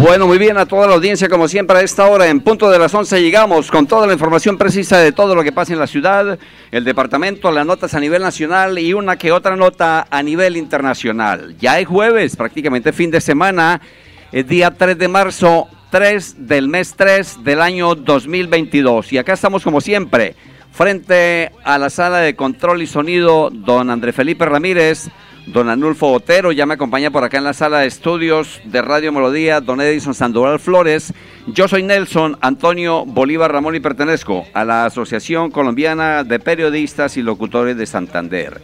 Bueno, muy bien a toda la audiencia, como siempre a esta hora, en punto de las 11 llegamos con toda la información precisa de todo lo que pasa en la ciudad, el departamento, las notas a nivel nacional y una que otra nota a nivel internacional. Ya es jueves, prácticamente fin de semana, el día 3 de marzo, 3 del mes 3 del año 2022. Y acá estamos como siempre, frente a la sala de control y sonido, don André Felipe Ramírez don Anulfo Otero, ya me acompaña por acá en la sala de estudios de Radio Melodía, don Edison Sandoval Flores. Yo soy Nelson Antonio Bolívar Ramón y pertenezco a la Asociación Colombiana de Periodistas y Locutores de Santander.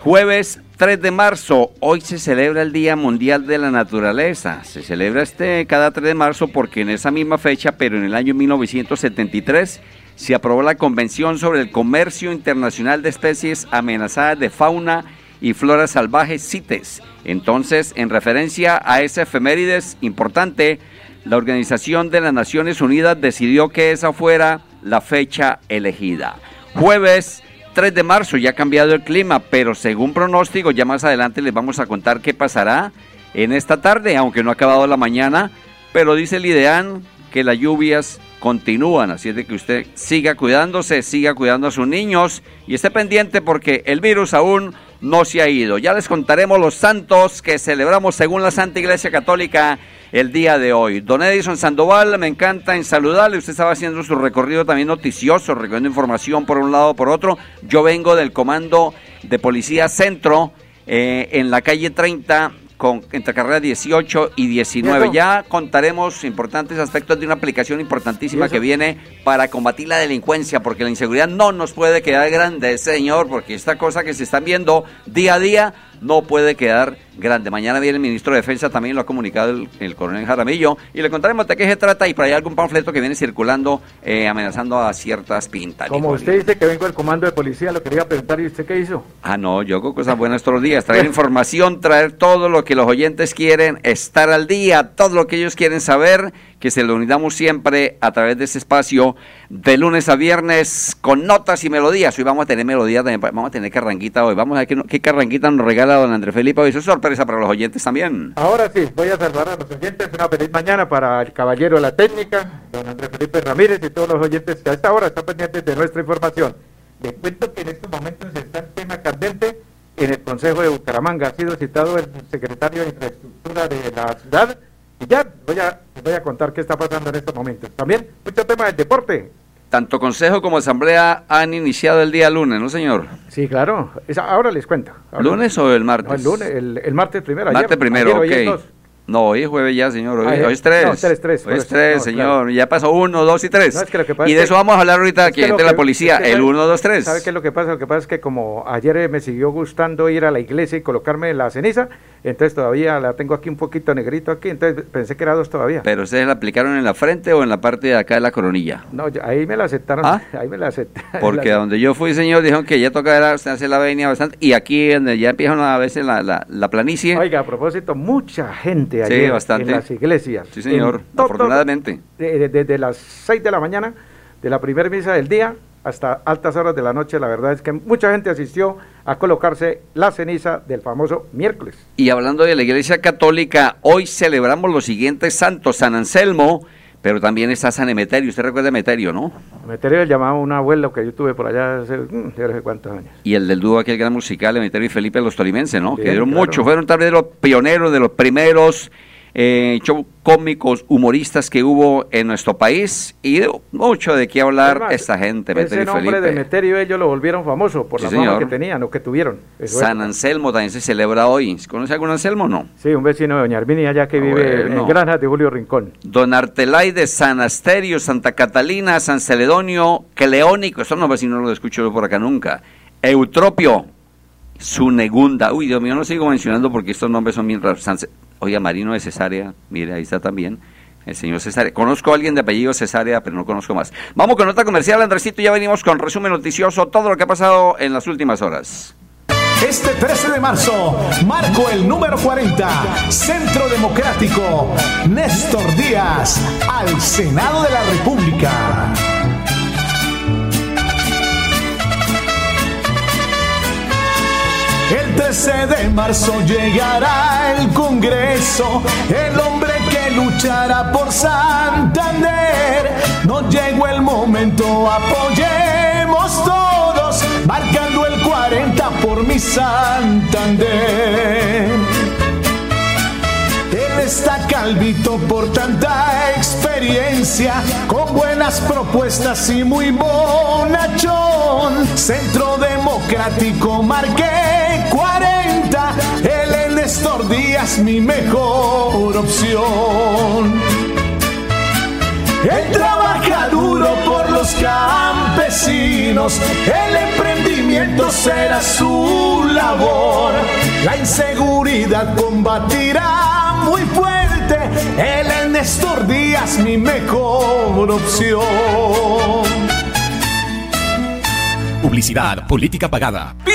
Jueves 3 de marzo, hoy se celebra el Día Mundial de la Naturaleza. Se celebra este cada 3 de marzo porque en esa misma fecha, pero en el año 1973, se aprobó la Convención sobre el Comercio Internacional de Especies Amenazadas de Fauna y Flora Salvaje CITES. Entonces, en referencia a ese efemérides importante, la Organización de las Naciones Unidas decidió que esa fuera la fecha elegida. Jueves 3 de marzo, ya ha cambiado el clima, pero según pronóstico, ya más adelante les vamos a contar qué pasará en esta tarde, aunque no ha acabado la mañana, pero dice el IDEAN que las lluvias continúan, así es de que usted siga cuidándose, siga cuidando a sus niños y esté pendiente porque el virus aún no se ha ido. Ya les contaremos los santos que celebramos según la Santa Iglesia Católica el día de hoy. Don Edison Sandoval, me encanta en saludarle. Usted estaba haciendo su recorrido también noticioso, recogiendo información por un lado por otro. Yo vengo del Comando de Policía Centro eh, en la calle 30 con, entre carreras 18 y 19. Ya contaremos importantes aspectos de una aplicación importantísima que viene para combatir la delincuencia, porque la inseguridad no nos puede quedar grande, señor, porque esta cosa que se están viendo día a día no puede quedar grande. Mañana viene el ministro de Defensa, también lo ha comunicado el, coronel Jaramillo, y le contaremos de qué se trata y por ahí algún panfleto que viene circulando eh, amenazando a ciertas pintas. Como usted dice que vengo del comando de policía, lo quería preguntar, ¿y usted qué hizo? Ah, no, yo hago cosas buenas todos los días, traer información, traer todo lo que los oyentes quieren, estar al día, todo lo que ellos quieren saber que se lo unidamos siempre a través de ese espacio de lunes a viernes con notas y melodías. Hoy vamos a tener melodías, vamos a tener carranquita hoy. Vamos a ver qué, qué carranquita nos regala don Andrés Felipe hoy. Eso es sorpresa para los oyentes también. Ahora sí, voy a saludar a los oyentes. Una feliz mañana para el caballero de la técnica, don Andrés Felipe Ramírez y todos los oyentes que a esta hora están pendientes de nuestra información. Les cuento que en estos momentos está el tema candente en el Consejo de Bucaramanga. Ha sido citado el secretario de Infraestructura de la ciudad y ya voy a, voy a contar qué está pasando en estos momentos. También mucho tema del deporte. Tanto Consejo como Asamblea han iniciado el día lunes, ¿no, señor? Sí, claro. ahora les cuento. ¿Lunes o el martes? el lunes, el, martes primero. Martes primero, ok. No, hoy es jueves ya, señor. Hoy, ah, es tres. No, tres, tres. Hoy es tres, señor. Ya pasó uno, dos y tres. y de eso vamos a hablar ahorita aquí entre la policía. el uno, dos, tres. ¿Sabe qué es lo que pasa? Lo que pasa es que como ayer me siguió gustando ir a la iglesia y colocarme la ceniza, entonces todavía la tengo aquí un poquito negrito aquí, entonces pensé que era dos todavía. ¿Pero ustedes la aplicaron en la frente o en la parte de acá de la coronilla? No, ahí me la aceptaron. ¿Ah? Ahí me la aceptaron. Porque donde yo fui, señor, dijeron que ya toca hacer la avenida bastante. Y aquí donde ya empiezan a veces la, la, la planicie. Oiga, a propósito, mucha gente ayer en las iglesias. Sí, señor, afortunadamente. Desde las 6 de la mañana de la primera misa del día hasta altas horas de la noche. La verdad es que mucha gente asistió a colocarse la ceniza del famoso miércoles. Y hablando de la Iglesia Católica, hoy celebramos los siguientes santos: San Anselmo, pero también está San Emeterio. ¿Usted recuerda Emeterio, no? Emeterio llamaba un abuelo que yo tuve por allá hace mm, no sé cuántos años. Y el del dúo aquel gran musical, Emeterio y Felipe los Tolimenses, ¿no? que dieron mucho, fueron tal vez de los pioneros, de los primeros eh, show cómicos, humoristas que hubo en nuestro país y mucho de qué hablar esta gente. Ese nombre de Meterio ellos lo volvieron famoso por la fama que tenían o que tuvieron. San Anselmo también se celebra hoy. ¿Conoce algún Anselmo o no? Sí, un vecino de Doña Arminia allá que vive en Granja de Julio Rincón. Don Artelay de San Asterio, Santa Catalina, San Celedonio, Cleónico, esto no vecinos no lo escucho por acá nunca. Eutropio, Sunegunda. Uy, Dios mío, no sigo mencionando porque estos nombres son bien raros. Oye, Marino de Cesárea, mire, ahí está también. El señor Cesárea. Conozco a alguien de apellido Cesárea, pero no conozco más. Vamos con nota comercial, Andresito. Ya venimos con resumen noticioso, todo lo que ha pasado en las últimas horas. Este 13 de marzo, marco el número 40, Centro Democrático, Néstor Díaz, al Senado de la República. 13 de marzo llegará el Congreso, el hombre que luchará por Santander. No llegó el momento, apoyemos todos, marcando el 40 por mi Santander. Él está calvito por tanta experiencia, con buenas propuestas y muy bonachón. Centro Democrático marqué 40, él en Díaz mi mejor opción. Él trabaja duro por los campesinos, el emprendimiento será su labor, la inseguridad combatirá muy fuerte, él en Néstor Díaz mi mejor opción. Publicidad, política pagada.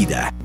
vida.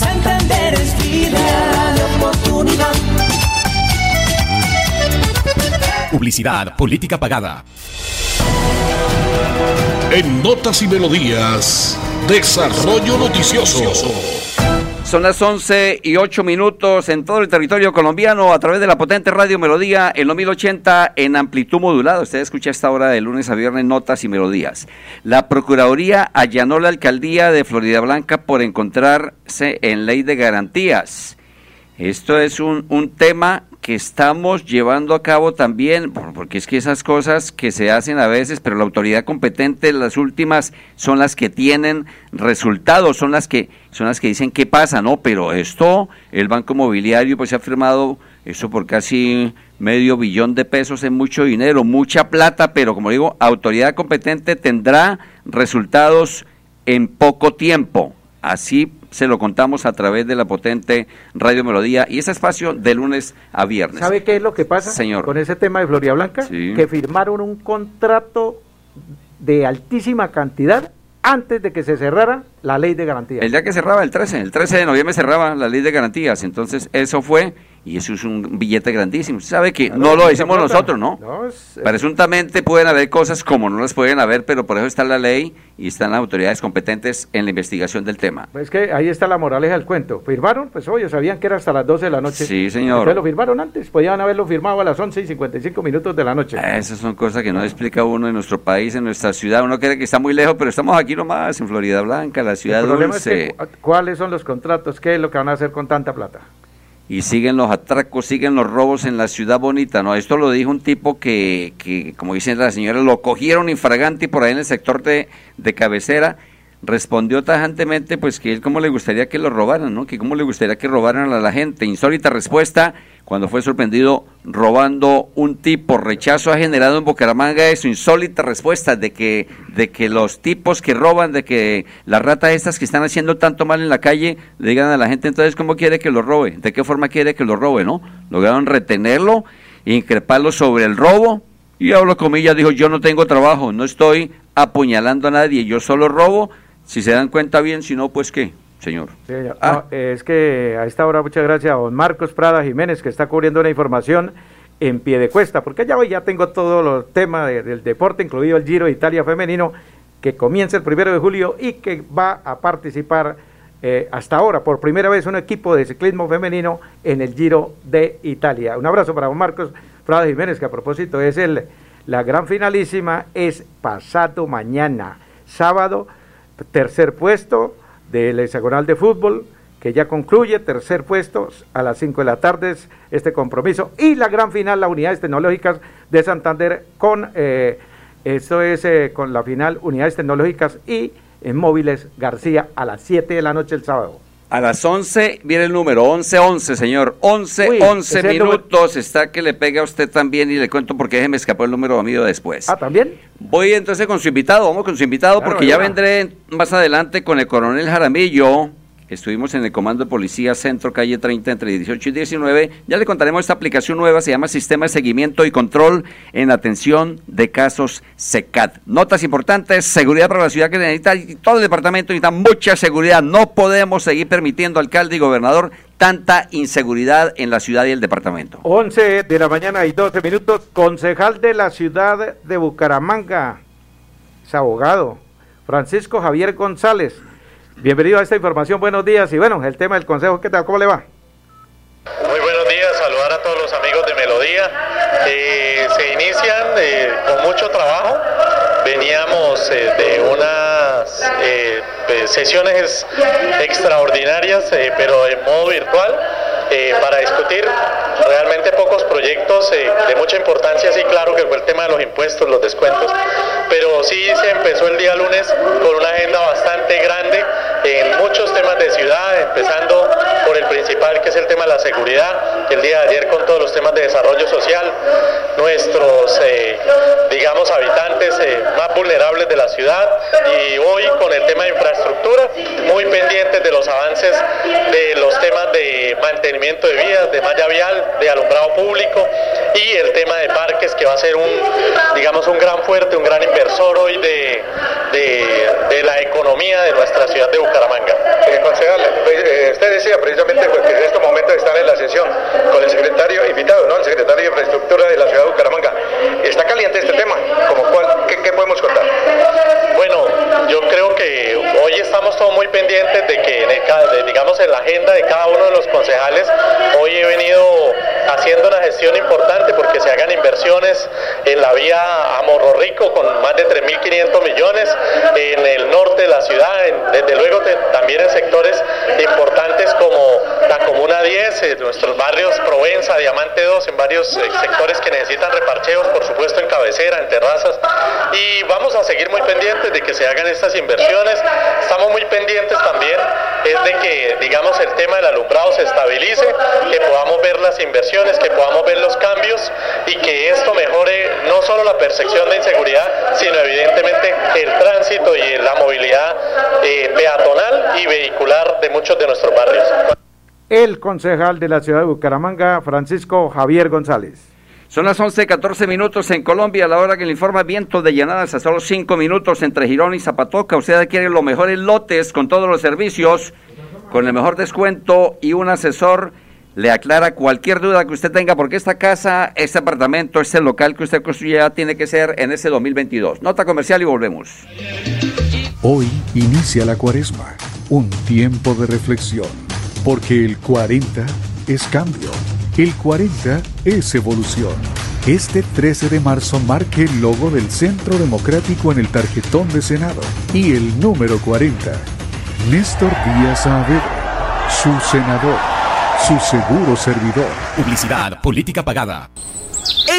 Santander es vida de oportunidad. Publicidad, política pagada. En Notas y Melodías, Desarrollo Noticioso. Son las 11 y 8 minutos en todo el territorio colombiano a través de la potente radio Melodía en los 1080 en amplitud modulada. Usted escucha esta hora de lunes a viernes Notas y Melodías. La Procuraduría allanó la alcaldía de Florida Blanca por encontrarse en ley de garantías. Esto es un, un tema que estamos llevando a cabo también, porque es que esas cosas que se hacen a veces, pero la autoridad competente, las últimas, son las que tienen resultados, son las que, son las que dicen qué pasa, ¿no? Pero esto, el Banco Mobiliario, pues se ha firmado eso por casi medio billón de pesos, es mucho dinero, mucha plata, pero como digo, autoridad competente tendrá resultados en poco tiempo. Así se lo contamos a través de la potente Radio Melodía y ese espacio de lunes a viernes. ¿Sabe qué es lo que pasa Señor. con ese tema de Floria Blanca? Que firmaron un contrato de altísima cantidad antes de que se cerrara la ley de garantías. El día que cerraba, el 13, el 13 de noviembre cerraba la ley de garantías, entonces eso fue y eso es un billete grandísimo. sabe que no lo decimos nosotros, ¿no? Presuntamente pueden haber cosas como no las pueden haber, pero por eso está la ley y están las autoridades competentes en la investigación del tema. Pues es que ahí está la moraleja del cuento. ¿Firmaron? Pues oye, sabían que era hasta las 12 de la noche. Sí, señor. Ustedes lo firmaron antes, podían haberlo firmado a las 11 y 55 minutos de la noche. Esas son cosas que no explica uno en nuestro país, en nuestra ciudad. Uno cree que está muy lejos, pero estamos aquí nomás, en Florida Blanca, la ciudad dulce. ¿Cuáles son los contratos? ¿Qué es lo que van a hacer con tanta plata? Y siguen los atracos, siguen los robos en la ciudad bonita, ¿no? Esto lo dijo un tipo que, que como dice la señora, lo cogieron infragante por ahí en el sector de, de cabecera, respondió tajantemente pues que él cómo le gustaría que lo robaran, ¿no? Que cómo le gustaría que robaran a la gente. Insólita respuesta cuando fue sorprendido robando un tipo. Rechazo ha generado en Bucaramanga eso, insólita respuesta de que, de que los tipos que roban, de que las ratas estas que están haciendo tanto mal en la calle, le digan a la gente entonces cómo quiere que lo robe, de qué forma quiere que lo robe, ¿no? Lograron retenerlo, increparlo sobre el robo, y hablo comillas, dijo, yo no tengo trabajo, no estoy apuñalando a nadie, yo solo robo, si se dan cuenta bien, si no, pues qué señor. Ah. es que a esta hora, muchas gracias a don Marcos Prada Jiménez, que está cubriendo la información en pie de cuesta, porque ya hoy ya tengo todos los temas del deporte, incluido el Giro de Italia femenino, que comienza el primero de julio y que va a participar eh, hasta ahora por primera vez un equipo de ciclismo femenino en el Giro de Italia. Un abrazo para don Marcos Prada Jiménez, que a propósito es el, la gran finalísima, es pasado mañana, sábado, tercer puesto, del hexagonal de fútbol, que ya concluye, tercer puesto, a las 5 de la tarde este compromiso, y la gran final, las unidades tecnológicas de Santander, con, eh, es eh, con la final, unidades tecnológicas y en móviles García, a las 7 de la noche el sábado. A las 11 viene el número, 11-11, señor. 11, 11 minutos. Está que le pega a usted también y le cuento porque me escapó el número amigo después. Ah, ¿también? Voy entonces con su invitado, vamos con su invitado porque ya vendré más adelante con el coronel Jaramillo Estuvimos en el Comando de Policía Centro, calle 30, entre 18 y 19. Ya le contaremos esta aplicación nueva, se llama Sistema de Seguimiento y Control en Atención de Casos SECAT. Notas importantes, seguridad para la ciudad que necesita, y todo el departamento necesita mucha seguridad. No podemos seguir permitiendo, alcalde y gobernador, tanta inseguridad en la ciudad y el departamento. 11 de la mañana y 12 minutos, concejal de la ciudad de Bucaramanga, es abogado, Francisco Javier González Bienvenido a esta información, buenos días y bueno, el tema del consejo, ¿qué tal? ¿Cómo le va? Muy buenos días, saludar a todos los amigos de Melodía. Eh, se inician eh, con mucho trabajo, veníamos eh, de unas sesiones extraordinarias, pero en modo virtual para discutir realmente pocos proyectos de mucha importancia, sí, claro que fue el tema de los impuestos, los descuentos, pero sí se empezó el día lunes con una agenda bastante grande en muchos temas de ciudad, empezando por el principal que es el tema de la seguridad, el día de ayer con todos los temas de desarrollo social, nuestros, eh, digamos, habitantes más vulnerables de la ciudad y hoy con el tema de infraestructura, muy pendientes de los avances de los temas de mantenimiento de vías, de malla vial, de alumbrado público y el tema de parques que va a ser un, digamos, un gran fuerte, un gran inversor hoy de, de, la economía de nuestra ciudad de Bucaramanga. Precisamente pues, que en estos momentos están en la sesión con el secretario invitado, ¿no? El secretario de Infraestructura de la ciudad de Bucaramanga. ¿Está caliente este tema? ¿Como cuál, qué, podemos contar? Bueno, yo creo que hoy estamos todos muy pendientes de que, digamos, en la agenda de cada uno de los concejales Hoy he venido haciendo una gestión importante porque se hagan inversiones en la vía a Morro Rico con más de 3.500 millones, en el norte de la ciudad, desde luego también en sectores importantes como la Comuna 10, en nuestros barrios Provenza, Diamante 2, en varios eh, sectores que necesitan reparcheos, por supuesto en cabecera, en terrazas. Y vamos a seguir muy pendientes de que se hagan estas inversiones. Estamos muy pendientes también es de que, digamos, el tema del alumbrado se estabilice, que podamos ver las inversiones, que podamos ver los cambios y que esto mejore no solo la percepción de inseguridad, sino evidentemente el tránsito y la movilidad eh, peatonal y vehicular de muchos de nuestros barrios. El concejal de la ciudad de Bucaramanga, Francisco Javier González. Son las 11.14 minutos en Colombia, a la hora que le informa viento de llanadas a solo 5 minutos entre Girón y Zapatoca. Usted adquiere los mejores lotes con todos los servicios, con el mejor descuento y un asesor le aclara cualquier duda que usted tenga, porque esta casa, este apartamento, este local que usted construya tiene que ser en ese 2022. Nota comercial y volvemos. Hoy inicia la cuaresma, un tiempo de reflexión, porque el 40 es cambio el 40 es evolución. Este 13 de marzo marque el logo del Centro Democrático en el tarjetón de Senado y el número 40. Néstor Díaz Saavedra, su senador, su seguro servidor. Publicidad, política pagada.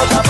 Vota por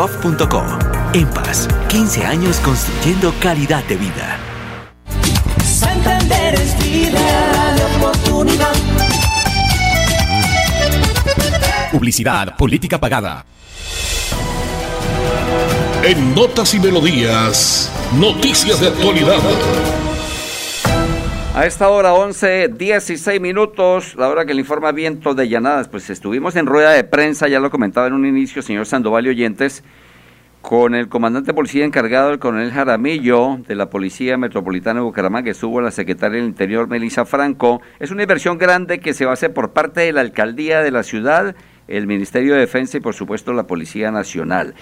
www.empas.gov.co. EMPAS, 15 años construyendo calidad de vida. Santander es vida de oportunidad. Publicidad, política pagada. En Notas y Melodías, noticias de actualidad. A esta hora 11, 16 minutos, la hora que le informa Viento de Llanadas, pues estuvimos en rueda de prensa, ya lo comentaba en un inicio, señor Sandoval y oyentes, con el comandante de policía encargado, el coronel Jaramillo, de la Policía Metropolitana de Bucaramanga, que estuvo la secretaria del Interior, Melissa Franco. Es una inversión grande que se va a hacer por parte de la alcaldía de la ciudad, el Ministerio de Defensa y, por supuesto, la Policía Nacional.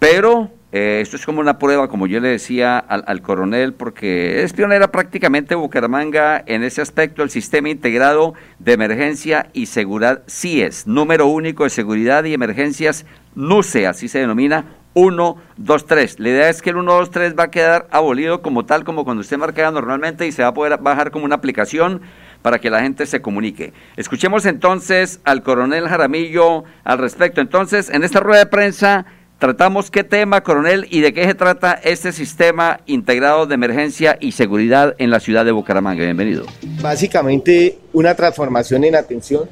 Pero eh, esto es como una prueba, como yo le decía al, al, coronel, porque es pionera prácticamente Bucaramanga en ese aspecto, el sistema integrado de emergencia y seguridad CIES, número único de seguridad y emergencias NUCE, así se denomina, 1, 2, 3. La idea es que el 1, 2, 3 va a quedar abolido como tal, como cuando usted marca normalmente y se va a poder bajar como una aplicación para que la gente se comunique. Escuchemos entonces al coronel Jaramillo al respecto. Entonces, en esta rueda de prensa tratamos qué tema, coronel, y de qué se trata este sistema integrado de emergencia y seguridad en la ciudad de Bucaramanga. Bienvenido. Básicamente, una transformación en atención,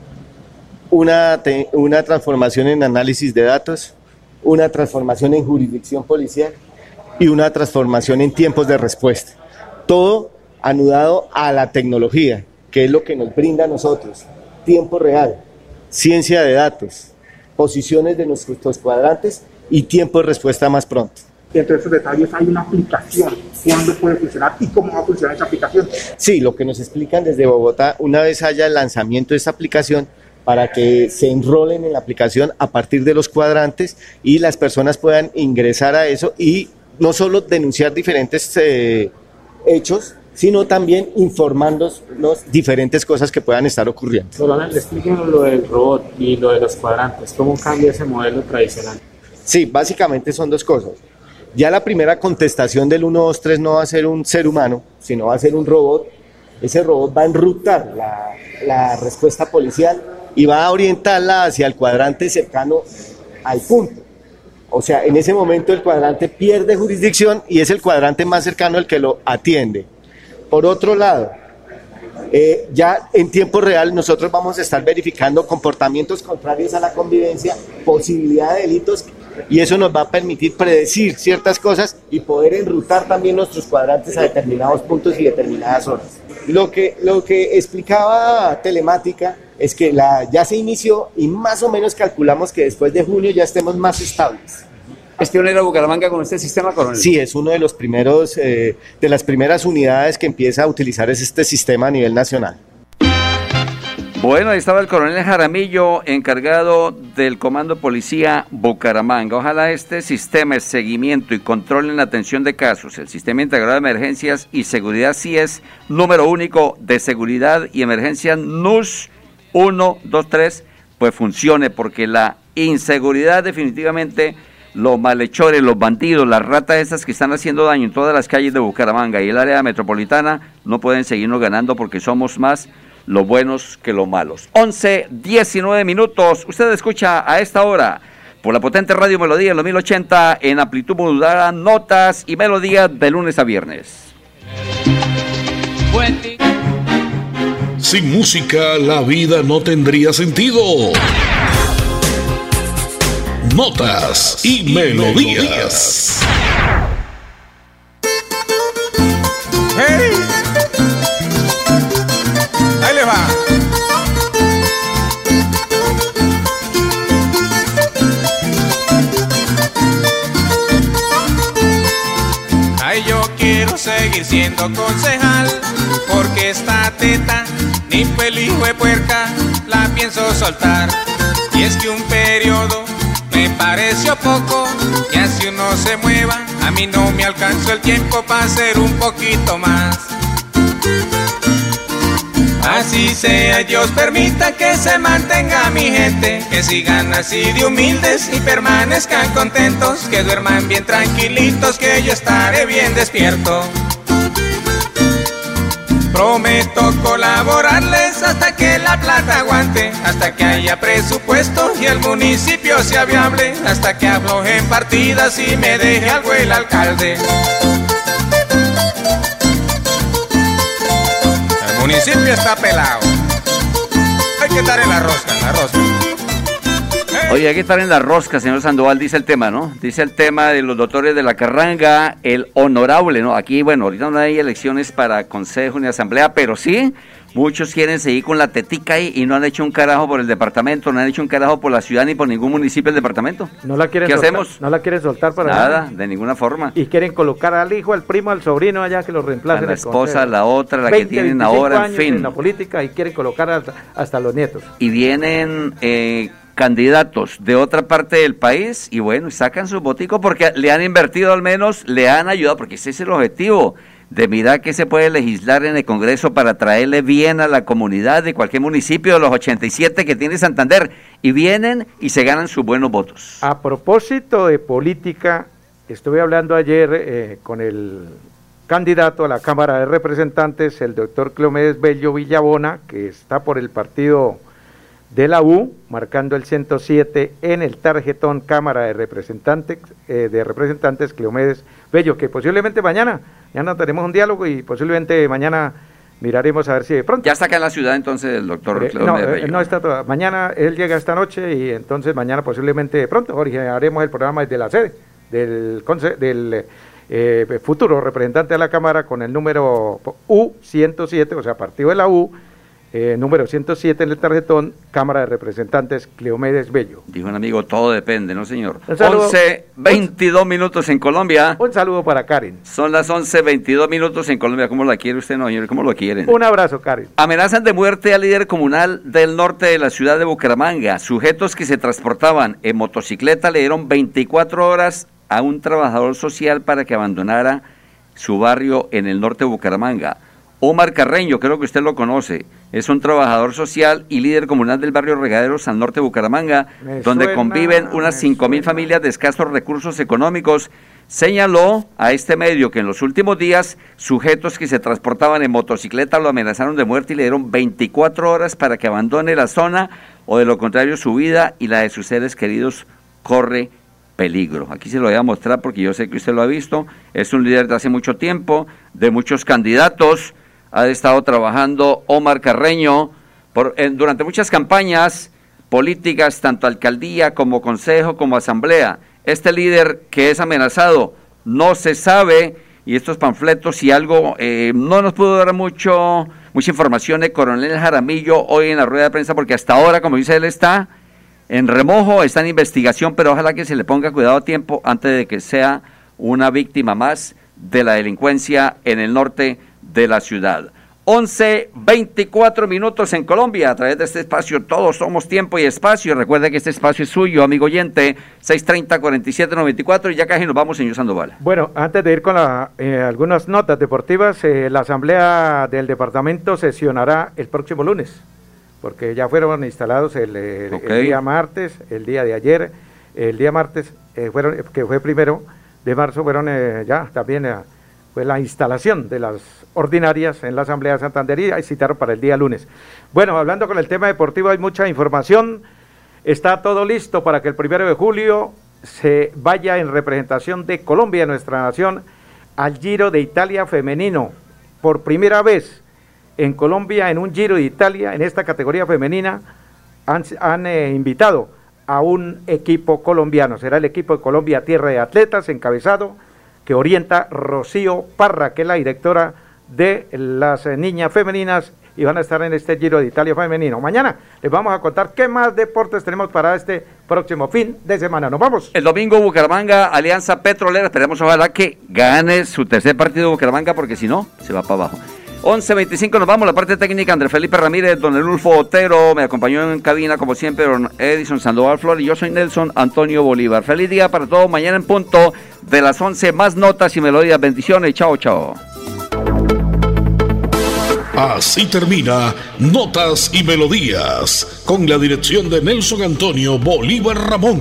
una, te, una transformación en análisis de datos, una transformación en jurisdicción policial y una transformación en tiempos de respuesta. Todo anudado a la tecnología, que es lo que nos brinda a nosotros. Tiempo real, ciencia de datos, posiciones de nuestros cuadrantes y tiempo de respuesta más pronto. Entre esos detalles hay una aplicación. ¿Cuándo puede funcionar y cómo va a funcionar esa aplicación? Sí, lo que nos explican desde Bogotá, una vez haya el lanzamiento de esta aplicación, para que se enrolen en la aplicación a partir de los cuadrantes y las personas puedan ingresar a eso y no solo denunciar diferentes eh, hechos, sino también informándonos diferentes cosas que puedan estar ocurriendo. Solana, explíquenos lo del robot y lo de los cuadrantes, ¿cómo cambia ese modelo tradicional? Sí, básicamente son dos cosas. Ya la primera contestación del 123 no va a ser un ser humano, sino va a ser un robot. Ese robot va a enrutar la, respuesta policial y va a orientarla hacia el cuadrante cercano al punto. O sea, en ese momento el cuadrante pierde jurisdicción y es el cuadrante más cercano el que lo atiende. Por otro lado, eh, ya en tiempo real nosotros vamos a estar verificando comportamientos contrarios a la convivencia, posibilidad de delitos y eso nos va a permitir predecir ciertas cosas y poder enrutar también nuestros cuadrantes a determinados puntos y determinadas horas. Lo que, lo que explicaba Telemática es que la, ya se inició y más o menos calculamos que después de junio ya estemos más estables. ¿Es pionera Bucaramanga con este sistema, coronel? Sí, es uno de los primeros, eh, de las primeras unidades que empieza a utilizar este sistema a nivel nacional. Bueno, ahí estaba el coronel Jaramillo, encargado del Comando Policía Bucaramanga. Ojalá este sistema de seguimiento y control en la atención de casos, el Sistema Integrado de Emergencias y Seguridad sí es número único de seguridad y emergencia NUS 1, 2, 3, pues funcione, porque la inseguridad definitivamente, los malhechores, los bandidos, las ratas esas que están haciendo daño en todas las calles de Bucaramanga y el área metropolitana, no pueden seguirnos ganando porque somos más los buenos que los malos. 11, 19 minutos. Usted escucha a esta hora por la potente Radio Melodía en los 1080 en amplitud modulada, notas y melodías de lunes a viernes. Sin música la vida no tendría sentido. Notas y melodías. ¡Hey! Siendo concejal, porque esta teta, ni pelijo de puerca, la pienso soltar. Y es que un periodo me pareció poco, y así uno se mueva, a mí no me alcanzó el tiempo para hacer un poquito más. Así sea, Dios permita que se mantenga mi gente, que sigan así de humildes y permanezcan contentos, que duerman bien tranquilitos, que yo estaré bien despierto. Prometo colaborarles hasta que la plata aguante, hasta que haya presupuesto y el municipio sea viable, hasta que aflojen partidas y me deje algo el alcalde. El municipio está pelado. Hay que en la rosca, la rosca. Oye, hay que estar en la rosca, señor Sandoval, dice el tema, ¿no? Dice el tema de los doctores de la Carranga, el honorable, ¿no? Aquí, bueno, ahorita no hay elecciones para consejo ni asamblea, pero sí, muchos quieren seguir con la tetica ahí y no han hecho un carajo por el departamento, no han hecho un carajo por la ciudad ni por ningún municipio del departamento. No la quieren ¿Qué soltar, hacemos? No la quieren soltar para Nada, de ninguna forma. Y quieren colocar al hijo, al primo, al sobrino allá que lo reemplace. A la esposa, la otra, la que 20, tienen 25 ahora, en fin. En la política y quieren colocar hasta, hasta los nietos. y vienen eh, candidatos de otra parte del país y bueno, sacan su botico porque le han invertido al menos, le han ayudado, porque ese es el objetivo de mirar qué se puede legislar en el Congreso para traerle bien a la comunidad de cualquier municipio de los 87 que tiene Santander y vienen y se ganan sus buenos votos. A propósito de política, estuve hablando ayer eh, con el candidato a la Cámara de Representantes, el doctor Clomedes Bello Villabona, que está por el partido de la U, marcando el 107 en el tarjetón Cámara de Representantes, eh, de Representantes Cleomedes Bello, que posiblemente mañana, mañana tenemos un diálogo y posiblemente mañana miraremos a ver si de pronto. Ya está acá en la ciudad entonces el doctor Eh, Cleomedes no, eh, Bello. no está toda. Mañana él llega esta noche y entonces mañana posiblemente de pronto, Jorge, haremos el programa desde la sede del, del eh, futuro representante de la Cámara con el número U107, o sea, partido de la U, eh, número 107 en el tarjetón, Cámara de Representantes Cleomedes Bello. Dijo un amigo, todo depende, ¿no, señor? Saludo. 11, 22 minutos en Colombia. Un saludo para Karen. Son las 11, 22 minutos en Colombia. ¿Cómo la quiere usted, no, señor? ¿Cómo lo quieren? Un abrazo, Karen. Amenazan de muerte al líder comunal del norte de la ciudad de Bucaramanga. Sujetos que se transportaban en motocicleta le dieron 24 horas a un trabajador social para que abandonara su barrio en el norte de Bucaramanga. Omar Carreño, creo que usted lo conoce, es un trabajador social y líder comunal del barrio Regaderos al norte de Bucaramanga, Me donde suena, conviven unas 5.000 familias de escasos recursos económicos. Señaló a este medio que en los últimos días sujetos que se transportaban en motocicleta lo amenazaron de muerte y le dieron 24 horas para que abandone la zona o de lo contrario su vida y la de sus seres queridos corre peligro. Aquí se lo voy a mostrar porque yo sé que usted lo ha visto. Es un líder de hace mucho tiempo, de muchos candidatos. Ha estado trabajando Omar Carreño por, en- durante muchas campañas políticas, tanto alcaldía como consejo como asamblea. Este líder que es amenazado no se sabe y estos panfletos y algo eh, no nos pudo dar mucho mucha información de Coronel Jaramillo hoy en la rueda de prensa porque hasta ahora, como dice él, está en remojo, está en investigación, pero ojalá que se le ponga cuidado a tiempo antes de que sea una víctima más de la delincuencia en el norte de la ciudad. 11, 24 minutos en Colombia. A través de este espacio, todos somos tiempo y espacio. Recuerda que este espacio es suyo, amigo oyente. 630-4794. Y ya casi nos vamos, señor Sandoval. Bueno, antes de ir con la, eh, algunas notas deportivas, eh, la Asamblea del Departamento sesionará el próximo lunes, porque ya fueron instalados el, eh, el día martes, el día de ayer, el día martes, eh, fueron, que fue primero de marzo, fueron eh, ya también pues la instalación de las ordinarias en la Asamblea Santandería y citaron para el día lunes. Bueno, hablando con el tema deportivo, hay mucha información. Está todo listo para que el primero de julio se vaya en representación de Colombia, nuestra nación, al Giro de Italia femenino. Por primera vez en Colombia, en un Giro de Italia, en esta categoría femenina, han, han, eh, invitado a un equipo colombiano. Será el equipo de Colombia Tierra de Atletas, encabezado, que orienta Rocío Parra, que es la directora de las eh, niñas femeninas y van a estar en este Giro de Italia femenino. Mañana les vamos a contar qué más deportes tenemos para este próximo fin de semana. Nos vamos. El domingo Bucaramanga, Alianza Petrolera, esperemos ojalá que gane su tercer partido Bucaramanga porque si no, se va para abajo. 11.25 nos vamos, la parte técnica, Andrés Felipe Ramírez, don Elulfo Otero, me acompañó en cabina como siempre, don Edison Sandoval Flor y yo soy Nelson Antonio Bolívar. Feliz día para todos, mañana en punto de las 11, más notas y melodías, bendiciones, chao, chao. Así termina Notas y Melodías, con la dirección de Nelson Antonio Bolívar Ramón.